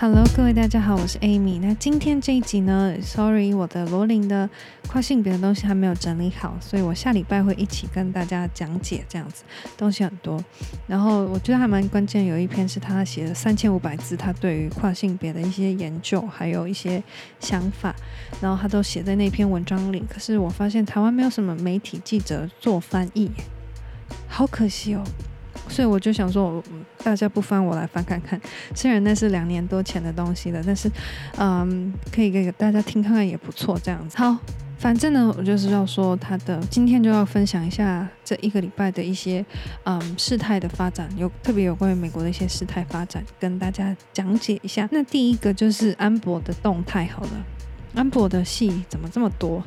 Hello，各位大家好，我是 Amy。那今天这一集呢，Sorry，我的罗琳的跨性别的东西还没有整理好，所以我下礼拜会一起跟大家讲解这样子，东西很多。然后我觉得还蛮关键，有一篇是他写了三千五百字，他对于跨性别的一些研究，还有一些想法，然后他都写在那篇文章里。可是我发现台湾没有什么媒体记者做翻译，好可惜哦。所以我就想说，大家不翻，我来翻看看。虽然那是两年多前的东西了，但是，嗯，可以给大家听看看也不错。这样子，好，反正呢，我就是要说他的，今天就要分享一下这一个礼拜的一些，嗯，事态的发展，有特别有关于美国的一些事态发展，跟大家讲解一下。那第一个就是安博的动态，好了，安博的戏怎么这么多？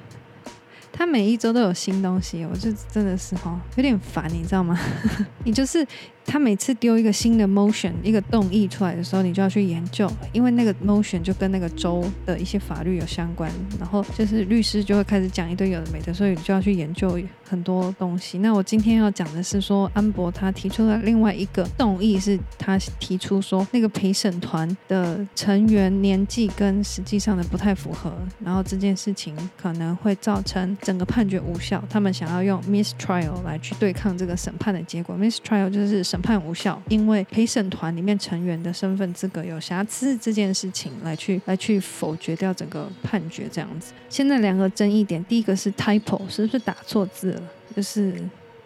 他每一周都有新东西，我就真的是哈有点烦，你知道吗？你就是。他每次丢一个新的 motion 一个动议出来的时候，你就要去研究，因为那个 motion 就跟那个州的一些法律有相关，然后就是律师就会开始讲一堆有的没的，所以你就要去研究很多东西。那我今天要讲的是说，安博他提出了另外一个动议，是他提出说那个陪审团的成员年纪跟实际上的不太符合，然后这件事情可能会造成整个判决无效。他们想要用 mistrial 来去对抗这个审判的结果，mistrial 就是。审判无效，因为陪审团里面成员的身份资格有瑕疵这件事情来去来去否决掉整个判决这样子。现在两个争议点，第一个是 typo 是不是打错字了？就是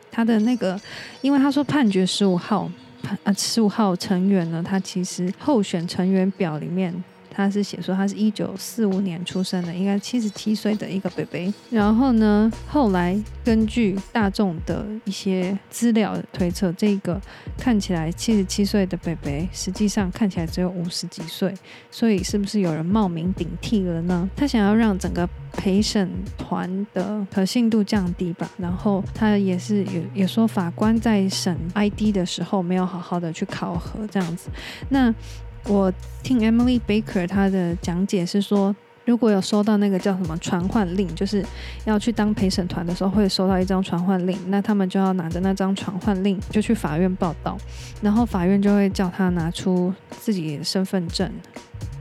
他的那个，因为他说判决十五号判啊十五号成员呢，他其实候选成员表里面。他是写说他是一九四五年出生的，应该七十七岁的一个 baby。然后呢，后来根据大众的一些资料推测，这个看起来七十七岁的 baby，实际上看起来只有五十几岁。所以是不是有人冒名顶替了呢？他想要让整个陪审团的可信度降低吧。然后他也是也也说法官在审 ID 的时候没有好好的去考核这样子。那。我听 Emily Baker 她的讲解是说，如果有收到那个叫什么传唤令，就是要去当陪审团的时候会收到一张传唤令，那他们就要拿着那张传唤令就去法院报道，然后法院就会叫他拿出自己身份证。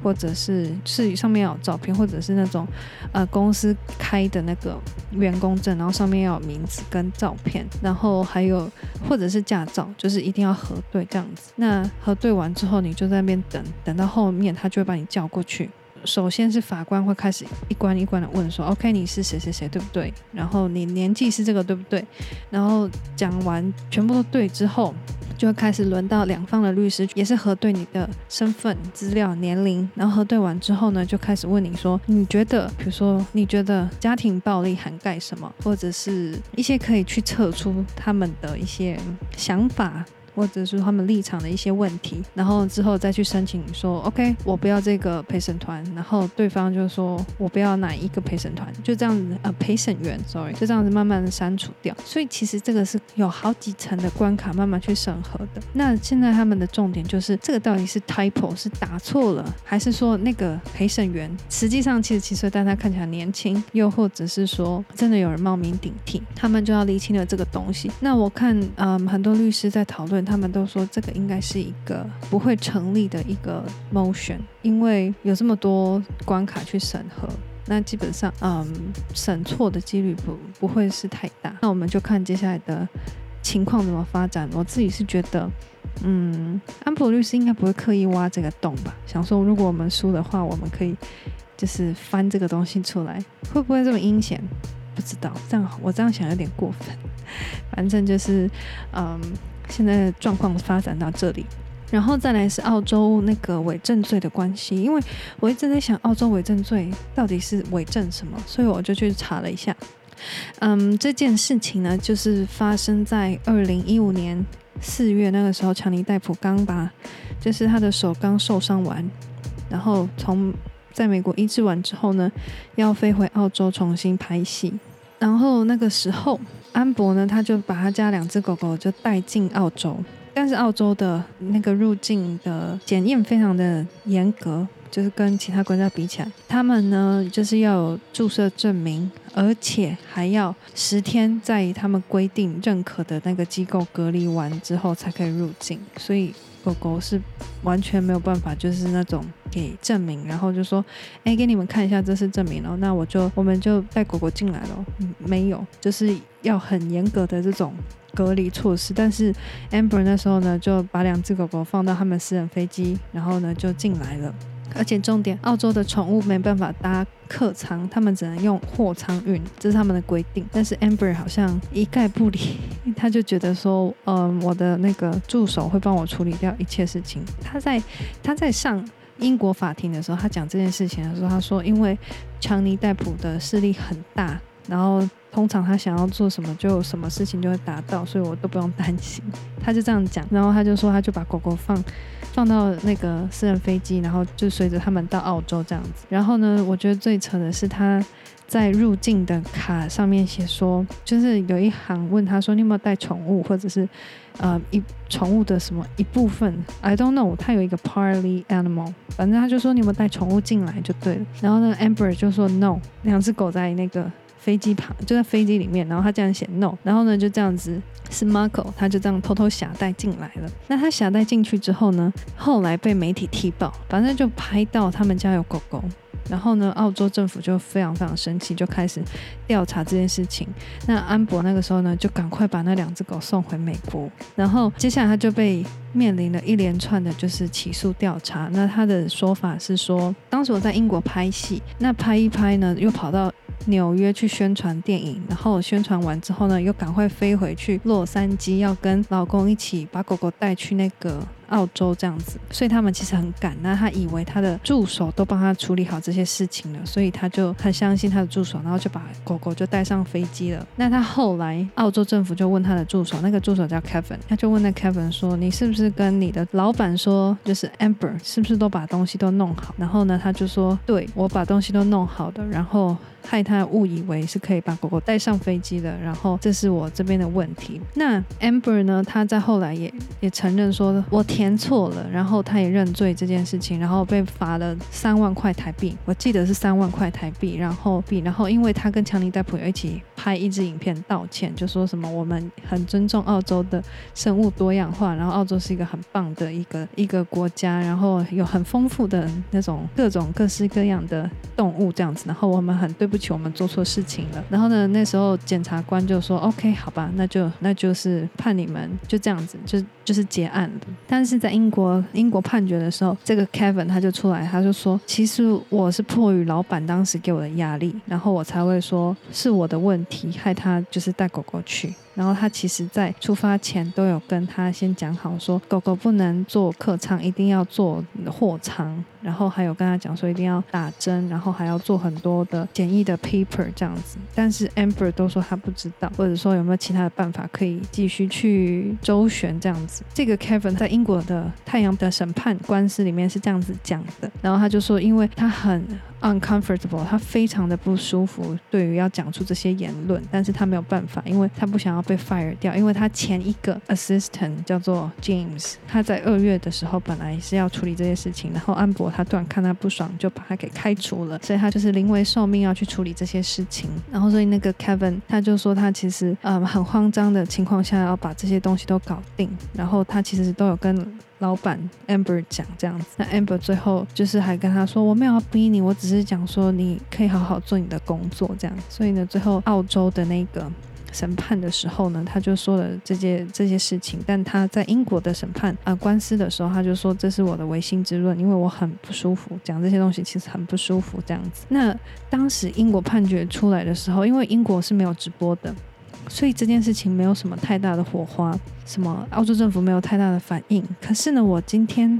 或者是是上面有照片，或者是那种呃公司开的那个员工证，然后上面要有名字跟照片，然后还有或者是驾照，就是一定要核对这样子。那核对完之后，你就在那边等，等到后面他就会把你叫过去。首先是法官会开始一关一关的问说：“OK，你是谁谁谁，对不对？然后你年纪是这个，对不对？”然后讲完全部都对之后。就开始轮到两方的律师，也是核对你的身份资料、年龄，然后核对完之后呢，就开始问你说，你觉得，比如说，你觉得家庭暴力涵盖什么，或者是一些可以去测出他们的一些想法。或者是他们立场的一些问题，然后之后再去申请说，OK，我不要这个陪审团，然后对方就说我不要哪一个陪审团，就这样子，呃，陪审员，sorry，就这样子慢慢的删除掉。所以其实这个是有好几层的关卡慢慢去审核的。那现在他们的重点就是这个到底是 typo 是打错了，还是说那个陪审员实际上七十七岁，但他看起来年轻，又或者是说真的有人冒名顶替，他们就要厘清了这个东西。那我看，嗯，很多律师在讨论。他们都说这个应该是一个不会成立的一个 motion，因为有这么多关卡去审核，那基本上，嗯，审错的几率不不会是太大。那我们就看接下来的情况怎么发展。我自己是觉得，嗯，安博律师应该不会刻意挖这个洞吧？想说如果我们输的话，我们可以就是翻这个东西出来，会不会这么阴险？不知道，这样我这样想有点过分。反正就是，嗯。现在的状况发展到这里，然后再来是澳洲那个伪证罪的关系，因为我一直在想澳洲伪证罪到底是伪证什么，所以我就去查了一下。嗯，这件事情呢，就是发生在二零一五年四月，那个时候强尼戴普刚把，就是他的手刚受伤完，然后从在美国医治完之后呢，要飞回澳洲重新拍戏，然后那个时候。安博呢，他就把他家两只狗狗就带进澳洲，但是澳洲的那个入境的检验非常的严格，就是跟其他国家比起来，他们呢就是要有注射证明，而且还要十天在他们规定认可的那个机构隔离完之后才可以入境，所以狗狗是完全没有办法，就是那种给证明，然后就说，哎，给你们看一下，这是证明了，那我就我们就带狗狗进来了。嗯，没有，就是要很严格的这种隔离措施。但是 Amber 那时候呢，就把两只狗狗放到他们私人飞机，然后呢就进来了。而且重点，澳洲的宠物没办法搭客舱，他们只能用货舱运，这是他们的规定。但是 Amber 好像一概不理，他就觉得说，嗯，我的那个助手会帮我处理掉一切事情。他在他在上英国法庭的时候，他讲这件事情的时候，他说，因为强尼戴普的势力很大，然后通常他想要做什么，就什么事情就会达到，所以我都不用担心。他就这样讲，然后他就说，他就把狗狗放。放到那个私人飞机，然后就随着他们到澳洲这样子。然后呢，我觉得最扯的是他在入境的卡上面写说，就是有一行问他说：“你有没有带宠物，或者是呃一宠物的什么一部分？”I don't know。他有一个 party animal，反正他就说你有没有带宠物进来就对了。然后呢，Amber 就说 “no”，两只狗在那个。飞机旁就在飞机里面，然后他这样写 no，然后呢就这样子是 Marco，他就这样偷偷携带进来了。那他携带进去之后呢，后来被媒体踢爆，反正就拍到他们家有狗狗。然后呢，澳洲政府就非常非常生气，就开始调查这件事情。那安博那个时候呢，就赶快把那两只狗送回美国。然后接下来他就被面临了一连串的就是起诉调查。那他的说法是说，当时我在英国拍戏，那拍一拍呢，又跑到纽约去宣传电影，然后宣传完之后呢，又赶快飞回去洛杉矶，要跟老公一起把狗狗带去那个。澳洲这样子，所以他们其实很赶。那他以为他的助手都帮他处理好这些事情了，所以他就很相信他的助手，然后就把狗狗就带上飞机了。那他后来，澳洲政府就问他的助手，那个助手叫 Kevin，他就问那 Kevin 说：“你是不是 是跟你的老板说，就是 Amber 是不是都把东西都弄好？”然后呢，他就说：“对，我把东西都弄好的。”然后。害他误以为是可以把狗狗带上飞机的，然后这是我这边的问题。那 Amber 呢？他在后来也也承认说，我填错了，然后他也认罪这件事情，然后被罚了三万块台币，我记得是三万块台币。然后币，然后因为他跟强尼戴普有一起拍一支影片道歉，就说什么我们很尊重澳洲的生物多样化，然后澳洲是一个很棒的一个一个国家，然后有很丰富的那种各种各式各样的动物这样子，然后我们很对不。起，我们做错事情了。然后呢，那时候检察官就说：“OK，好吧，那就那就是判你们就这样子，就就是结案了。”但是在英国英国判决的时候，这个 Kevin 他就出来，他就说：“其实我是迫于老板当时给我的压力，然后我才会说是我的问题，害他就是带狗狗去。”然后他其实，在出发前都有跟他先讲好，说狗狗不能坐客舱，一定要坐货舱。然后还有跟他讲说，一定要打针，然后还要做很多的简易的 paper 这样子。但是 Amber 都说他不知道，或者说有没有其他的办法可以继续去周旋这样子。这个 Kevin 在英国的太阳的审判官司里面是这样子讲的。然后他就说，因为他很。uncomfortable，他非常的不舒服，对于要讲出这些言论，但是他没有办法，因为他不想要被 fire 掉，因为他前一个 assistant 叫做 James，他在二月的时候本来是要处理这些事情，然后安博他突然看他不爽，就把他给开除了，所以他就是临危受命要去处理这些事情，然后所以那个 Kevin 他就说他其实嗯很慌张的情况下要把这些东西都搞定，然后他其实都有跟。老板 Amber 讲这样子，那 Amber 最后就是还跟他说：“我没有要逼你，我只是讲说你可以好好做你的工作这样。”所以呢，最后澳洲的那个审判的时候呢，他就说了这些这些事情。但他在英国的审判啊、官司的时候，他就说这是我的违心之论，因为我很不舒服，讲这些东西其实很不舒服这样子。那当时英国判决出来的时候，因为英国是没有直播的。所以这件事情没有什么太大的火花，什么澳洲政府没有太大的反应。可是呢，我今天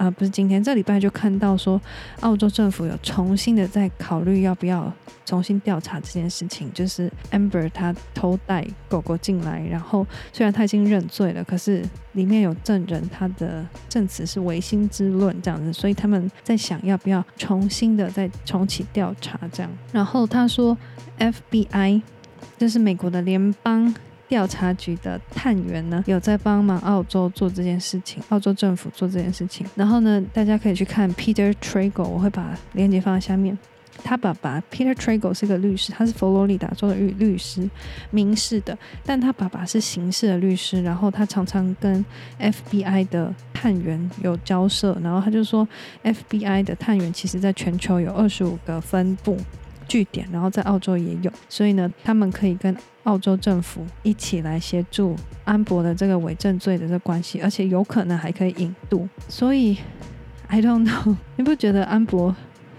啊、不是今天，这礼拜就看到说，澳洲政府有重新的在考虑要不要重新调查这件事情。就是 Amber 他偷带狗狗进来，然后虽然他已经认罪了，可是里面有证人，他的证词是违心之论这样子，所以他们在想要不要重新的再重启调查这样。然后他说 FBI。这是美国的联邦调查局的探员呢，有在帮忙澳洲做这件事情，澳洲政府做这件事情。然后呢，大家可以去看 Peter Trago，我会把链接放在下面。他爸爸 Peter Trago 是个律师，他是佛罗里达州的律律师，民事的，但他爸爸是刑事的律师，然后他常常跟 FBI 的探员有交涉，然后他就说 FBI 的探员其实在全球有二十五个分部据点，然后在澳洲也有，所以呢，他们可以跟澳洲政府一起来协助安博的这个伪证罪的这关系，而且有可能还可以引渡，所以 I don't know，你不觉得安博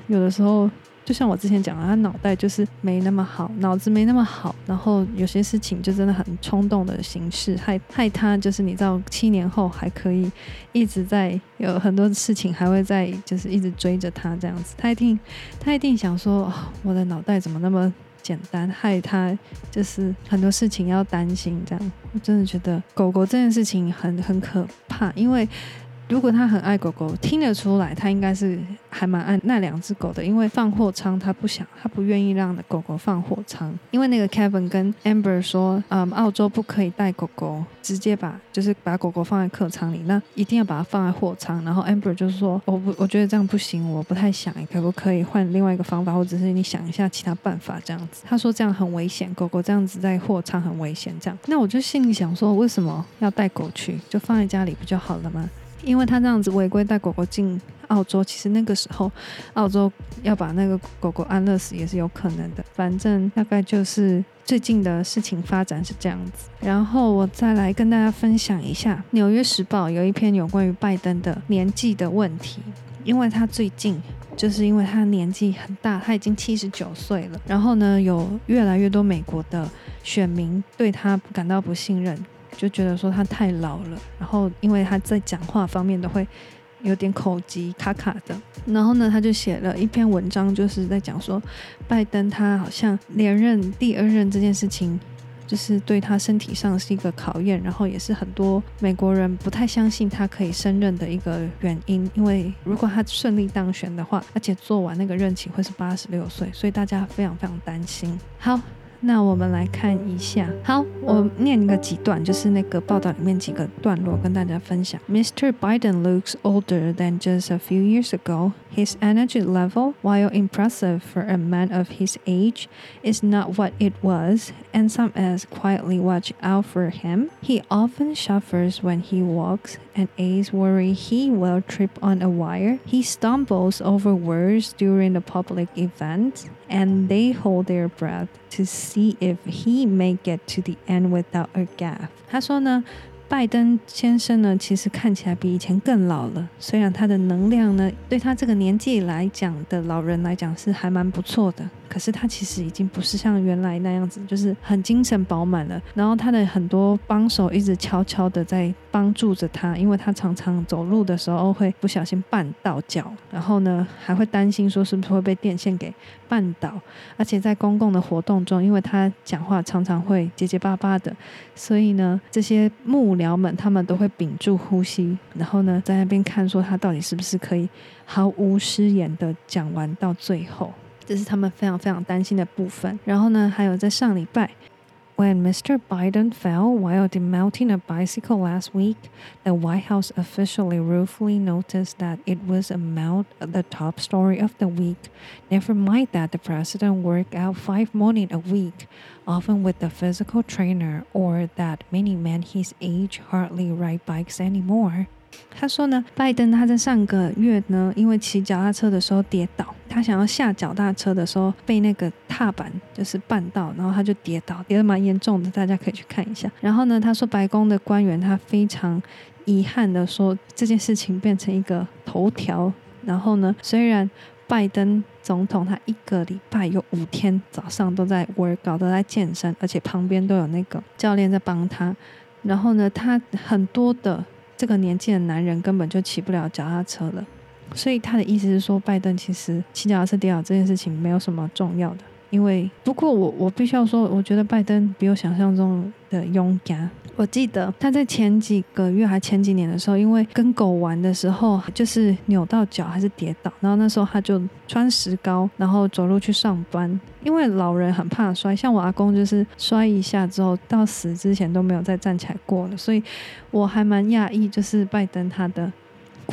有的时候？就像我之前讲的，他脑袋就是没那么好，脑子没那么好，然后有些事情就真的很冲动的形式，害害他就是你知道，七年后还可以一直在有很多事情还会在就是一直追着他这样子，他一定他一定想说，我的脑袋怎么那么简单，害他就是很多事情要担心这样，我真的觉得狗狗这件事情很很可怕，因为。如果他很爱狗狗，听得出来，他应该是还蛮爱那两只狗的。因为放货仓，他不想，他不愿意让狗狗放货仓。因为那个 Kevin 跟 Amber 说，嗯，澳洲不可以带狗狗，直接把就是把狗狗放在客舱里，那一定要把它放在货仓。然后 Amber 就是说，我不，我觉得这样不行，我不太想，可不可以换另外一个方法，或者是你想一下其他办法这样子。他说这样很危险，狗狗这样子在货仓很危险。这样，那我就心里想说，为什么要带狗去？就放在家里不就好了吗？因为他这样子违规带狗狗进澳洲，其实那个时候澳洲要把那个狗狗安乐死也是有可能的。反正大概就是最近的事情发展是这样子。然后我再来跟大家分享一下《纽约时报》有一篇有关于拜登的年纪的问题，因为他最近就是因为他年纪很大，他已经七十九岁了。然后呢，有越来越多美国的选民对他感到不信任。就觉得说他太老了，然后因为他在讲话方面都会有点口疾卡卡的，然后呢，他就写了一篇文章，就是在讲说拜登他好像连任第二任这件事情，就是对他身体上是一个考验，然后也是很多美国人不太相信他可以胜任的一个原因，因为如果他顺利当选的话，而且做完那个任期会是八十六岁，所以大家非常非常担心。好。那我们来看一下，好，我念一个几段，就是那个报道里面几个段落跟大家分享。Mr. Biden looks older than just a few years ago. His energy level, while impressive for a man of his age, is not what it was, and some as quietly watch out for him. He often suffers when he walks, and aides worry he will trip on a wire. He stumbles over words during the public events, And they hold their breath to see if he may get to the end without a gaffe。他说呢，拜登先生呢，其实看起来比以前更老了。虽然他的能量呢，对他这个年纪来讲的老人来讲是还蛮不错的。可是他其实已经不是像原来那样子，就是很精神饱满了。然后他的很多帮手一直悄悄的在帮助着他，因为他常常走路的时候会不小心绊到脚，然后呢还会担心说是不是会被电线给绊倒。而且在公共的活动中，因为他讲话常常会结结巴巴的，所以呢这些幕僚们他们都会屏住呼吸，然后呢在那边看说他到底是不是可以毫无失言的讲完到最后。这是他们非常非常担心的部分。然后呢，还有在上礼拜，When Mr. Biden fell while demounting a bicycle last week, the White House officially ruefully noticed that it was a mount the top story of the week. Never mind that the president worked out five morning a week, often with a physical trainer, or that many men his age hardly ride bikes anymore. 他说呢，拜登他在上个月呢，因为骑脚踏车的时候跌倒，他想要下脚踏车的时候被那个踏板就是绊到，然后他就跌倒，跌得蛮严重的，大家可以去看一下。然后呢，他说白宫的官员他非常遗憾的说，这件事情变成一个头条。然后呢，虽然拜登总统他一个礼拜有五天早上都在 work，搞得在健身，而且旁边都有那个教练在帮他。然后呢，他很多的。这个年纪的男人根本就骑不了脚踏车了，所以他的意思是说，拜登其实骑脚踏车跌倒这件事情没有什么重要的。因为不过我我必须要说，我觉得拜登比我想象中的勇敢。我记得他在前几个月还前几年的时候，因为跟狗玩的时候就是扭到脚还是跌倒，然后那时候他就穿石膏，然后走路去上班。因为老人很怕摔，像我阿公就是摔一下之后到死之前都没有再站起来过了，所以我还蛮讶异，就是拜登他的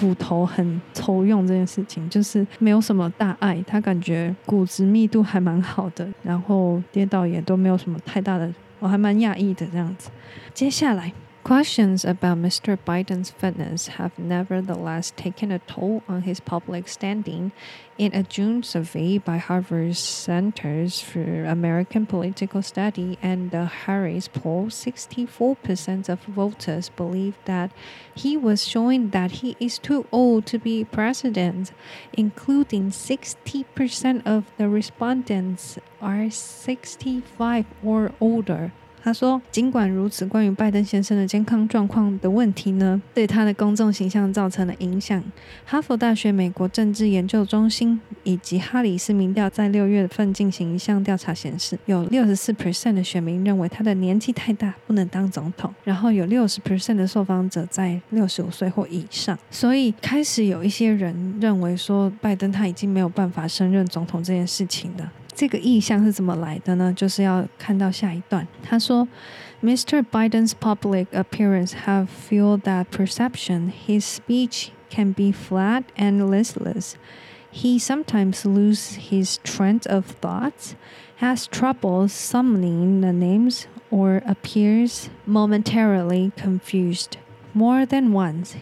骨头很抽用这件事情，就是没有什么大碍，他感觉骨质密度还蛮好的，然后跌倒也都没有什么太大的，我还蛮讶异的这样子。接下来。Questions about Mr. Biden's fitness have nevertheless taken a toll on his public standing. In a June survey by Harvard's Centers for American Political Study and the Harris poll, 64% of voters believe that he was showing that he is too old to be president, including 60% of the respondents are 65 or older. 他说：“尽管如此，关于拜登先生的健康状况的问题呢，对他的公众形象造成了影响。哈佛大学美国政治研究中心以及哈里斯民调在六月份进行一项调查显示，有六十四 percent 的选民认为他的年纪太大，不能当总统。然后有六十 percent 的受访者在六十五岁或以上。所以开始有一些人认为说，拜登他已经没有办法胜任总统这件事情了。”这个意向是怎么来的呢？就是要看到下一段。他说，Mr. Biden's public appearance have fueled that perception. His speech can be flat and listless. He sometimes loses his train of thoughts, has trouble summoning the names, or appears momentarily confused. More than once.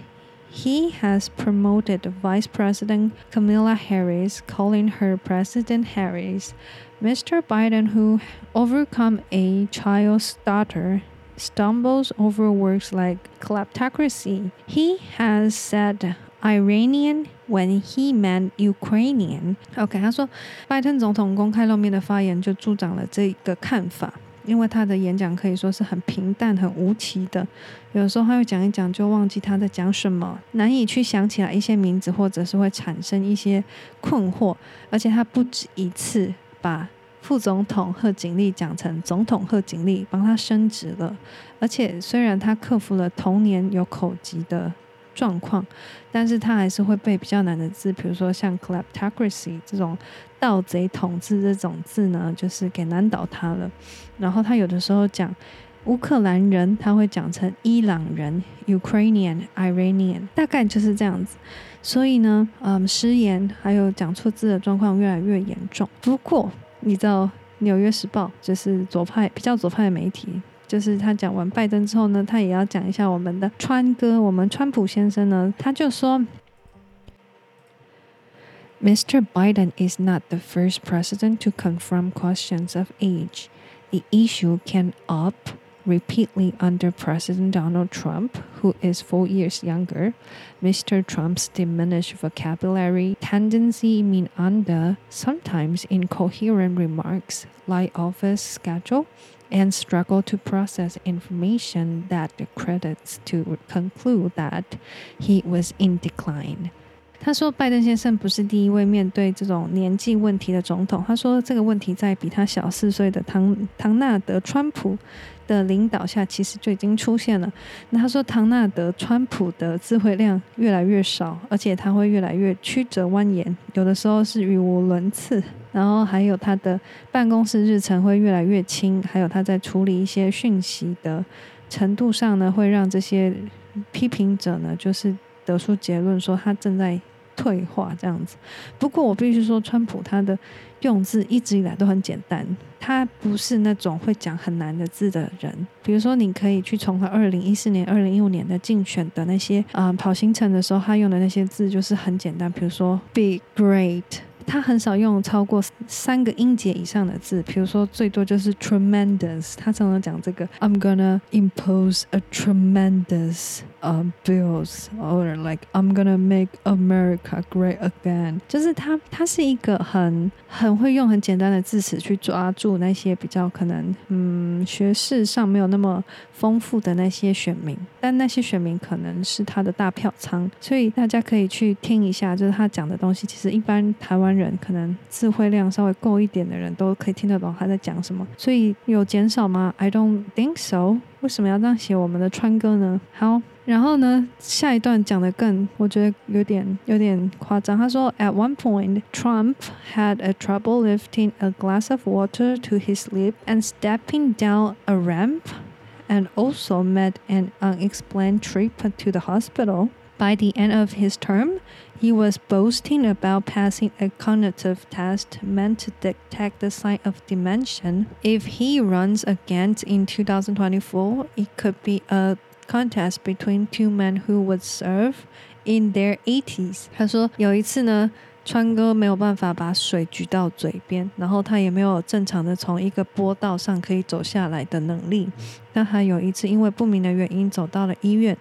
He has promoted Vice President Kamala Harris, calling her President Harris. Mr. Biden, who overcome a child stutter, stumbles over words like kleptocracy. He has said Iranian when he meant Ukrainian. OK，他说，拜登总统公开露面的发言就助长了这个看法。 因为他的演讲可以说是很平淡、很无奇的，有时候他会讲一讲就忘记他在讲什么，难以去想起来一些名字，或者是会产生一些困惑。而且他不止一次把副总统贺锦丽讲成总统贺锦丽，帮他升职了。而且虽然他克服了童年有口疾的状况，但是他还是会背比较难的字，比如说像 kleptocracy 这种盗贼统治这种字呢，就是给难倒他了。然后他有的时候讲乌克兰人，他会讲成伊朗人 Ukrainian Iranian，大概就是这样子。所以呢，嗯，失言还有讲错字的状况越来越严重。不过你知道，《纽约时报》就是左派比较左派的媒体。就是他讲完拜登之后呢，他也要讲一下我们的川哥，我们川普先生呢，他就说，Mr. Biden is not the first president to confront questions of age. The issue came up repeatedly under President Donald Trump, who is four years younger. Mr. Trump's diminished vocabulary, tendency mean under, sometimes incoherent remarks, like office schedule. And struggle to process information that credits to conclude that he was in decline. 他说，拜登先生不是第一位面对这种年纪问题的总统。他说，这个问题在比他小四岁的唐唐纳德·川普 的领导下，其实就已经出现了。那他说，唐纳德·川普的智慧量越来越少，而且他会越来越曲折蜿蜒，有的时候是语无伦次。然后还有他的办公室日程会越来越轻，还有他在处理一些讯息的程度上呢，会让这些批评者呢，就是得出结论说他正在退化这样子。不过我必须说，川普他的用字一直以来都很简单，他不是那种会讲很难的字的人。比如说，你可以去从他二零一四年、二零一五年的竞选的那些啊、跑行程的时候，他用的那些字就是很简单，比如说 “be great”。他很少用超过三个音节以上的字，比如说最多就是 tremendous。他常常讲这个，I'm gonna impose a tremendous uh bills or like I'm gonna make America great again。就是他，他是一个很很会用很简单的字词去抓住那些比较可能嗯学识上没有那么丰富的那些选民，但那些选民可能是他的大票仓，所以大家可以去听一下，就是他讲的东西，其实一般台湾。人可能词汇量稍微够一点的人都可以听得懂他在讲什么，所以有减少吗？I don't think so。为什么要这样写我们的川哥呢？好，然后呢，下一段讲的更，我觉得有点有点夸张。他说，At one point, Trump had a trouble lifting a glass of water to his lip and stepping down a ramp, and also made an unexplained trip to the hospital. By the end of his term, he was boasting about passing a cognitive test meant to detect the sign of dementia. If he runs again in 2024, it could be a contest between two men who would serve in their 80s。他说有一次呢，川哥没有办法把水举到嘴边，然后他也没有正常的从一个坡道上可以走下来的能力。但他有一次因为不明的原因走到了医院。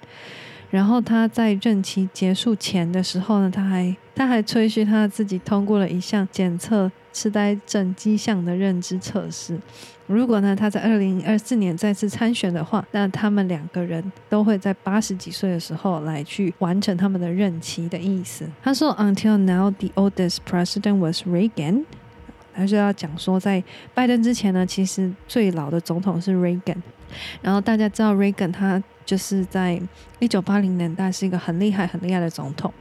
然后他在任期结束前的时候呢，他还他还吹嘘他自己通过了一项检测痴呆症迹象的认知测试。如果呢他在二零二四年再次参选的话，那他们两个人都会在八十几岁的时候来去完成他们的任期的意思。他说，Until now, the oldest president was Reagan。他就要讲说，在拜登之前呢，其实最老的总统是 Reagan。然后大家知道 Reagan 他。就是在一九八零年代是一个很厉害、很厉害的总统。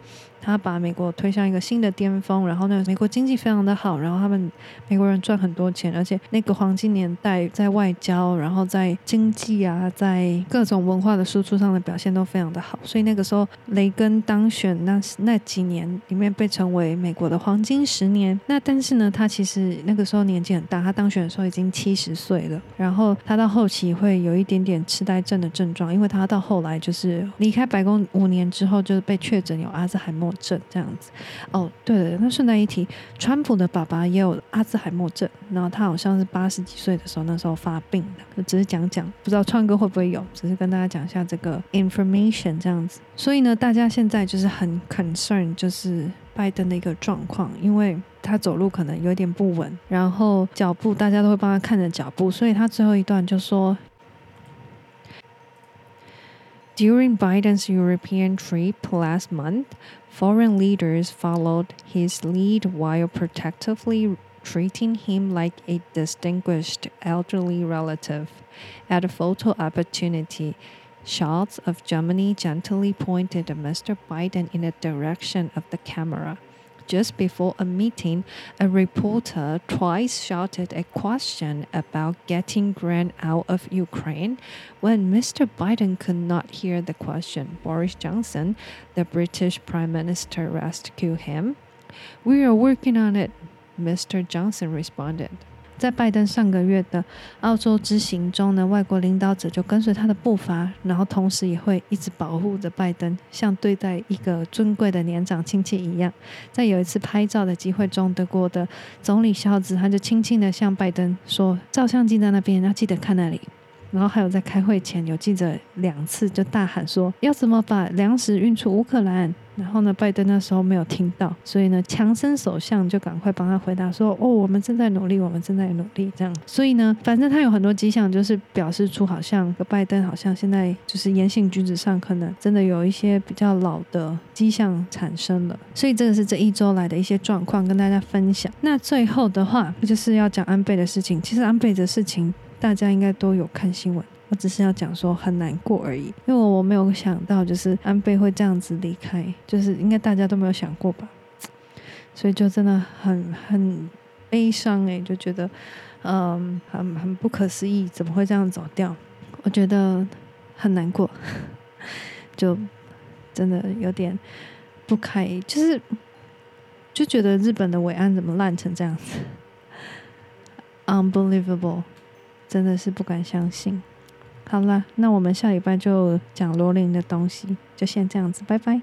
他把美国推向一个新的巅峰，然后呢，美国经济非常的好，然后他们美国人赚很多钱，而且那个黄金年代在外交，然后在经济啊，在各种文化的输出上的表现都非常的好，所以那个时候雷根当选那那几年里面被称为美国的黄金十年。那但是呢，他其实那个时候年纪很大，他当选的时候已经七十岁了，然后他到后期会有一点点痴呆症的症状，因为他到后来就是离开白宫五年之后，就是被确诊有阿兹海默症这样子哦，对了，那顺带一提，川普的爸爸也有阿兹海默症，然后他好像是八十几岁的时候那时候发病的，只是讲讲，不知道川哥会不会有，只是跟大家讲一下这个 information 这样子。所以呢，大家现在就是很 concern，就是拜登的一个状况，因为他走路可能有点不稳，然后脚步大家都会帮他看着脚步，所以他最后一段就说。During Biden's European trip last month, foreign leaders followed his lead while protectively treating him like a distinguished elderly relative. At a photo opportunity, shots of Germany gently pointed Mr. Biden in the direction of the camera. Just before a meeting, a reporter twice shouted a question about getting grain out of Ukraine. When Mr. Biden could not hear the question, Boris Johnson, the British Prime Minister, rescued him. We are working on it, Mr. Johnson responded. 在拜登上个月的澳洲之行中呢，外国领导者就跟随他的步伐，然后同时也会一直保护着拜登，像对待一个尊贵的年长亲戚一样。在有一次拍照的机会中，德国的总理肖子他就轻轻的向拜登说：“照相机在那边，要记得看那里。”然后还有在开会前，有记者两次就大喊说：“要怎么把粮食运出乌克兰？”然后呢，拜登那时候没有听到，所以呢，强生首相就赶快帮他回答说：“哦，我们正在努力，我们正在努力。”这样，所以呢，反正他有很多迹象，就是表示出好像拜登好像现在就是言行举止上可能真的有一些比较老的迹象产生了。所以这个是这一周来的一些状况跟大家分享。那最后的话就是要讲安倍的事情。其实安倍的事情大家应该都有看新闻。我只是要讲说很难过而已，因为我没有想到就是安倍会这样子离开，就是应该大家都没有想过吧，所以就真的很很悲伤诶、就觉得嗯很很不可思议，怎么会这样走掉？我觉得很难过，就真的有点不开，就是就觉得日本的维安怎么烂成这样子，unbelievable，真的是不敢相信。好了，那我们下礼拜就讲罗琳的东西，就先这样子，拜拜。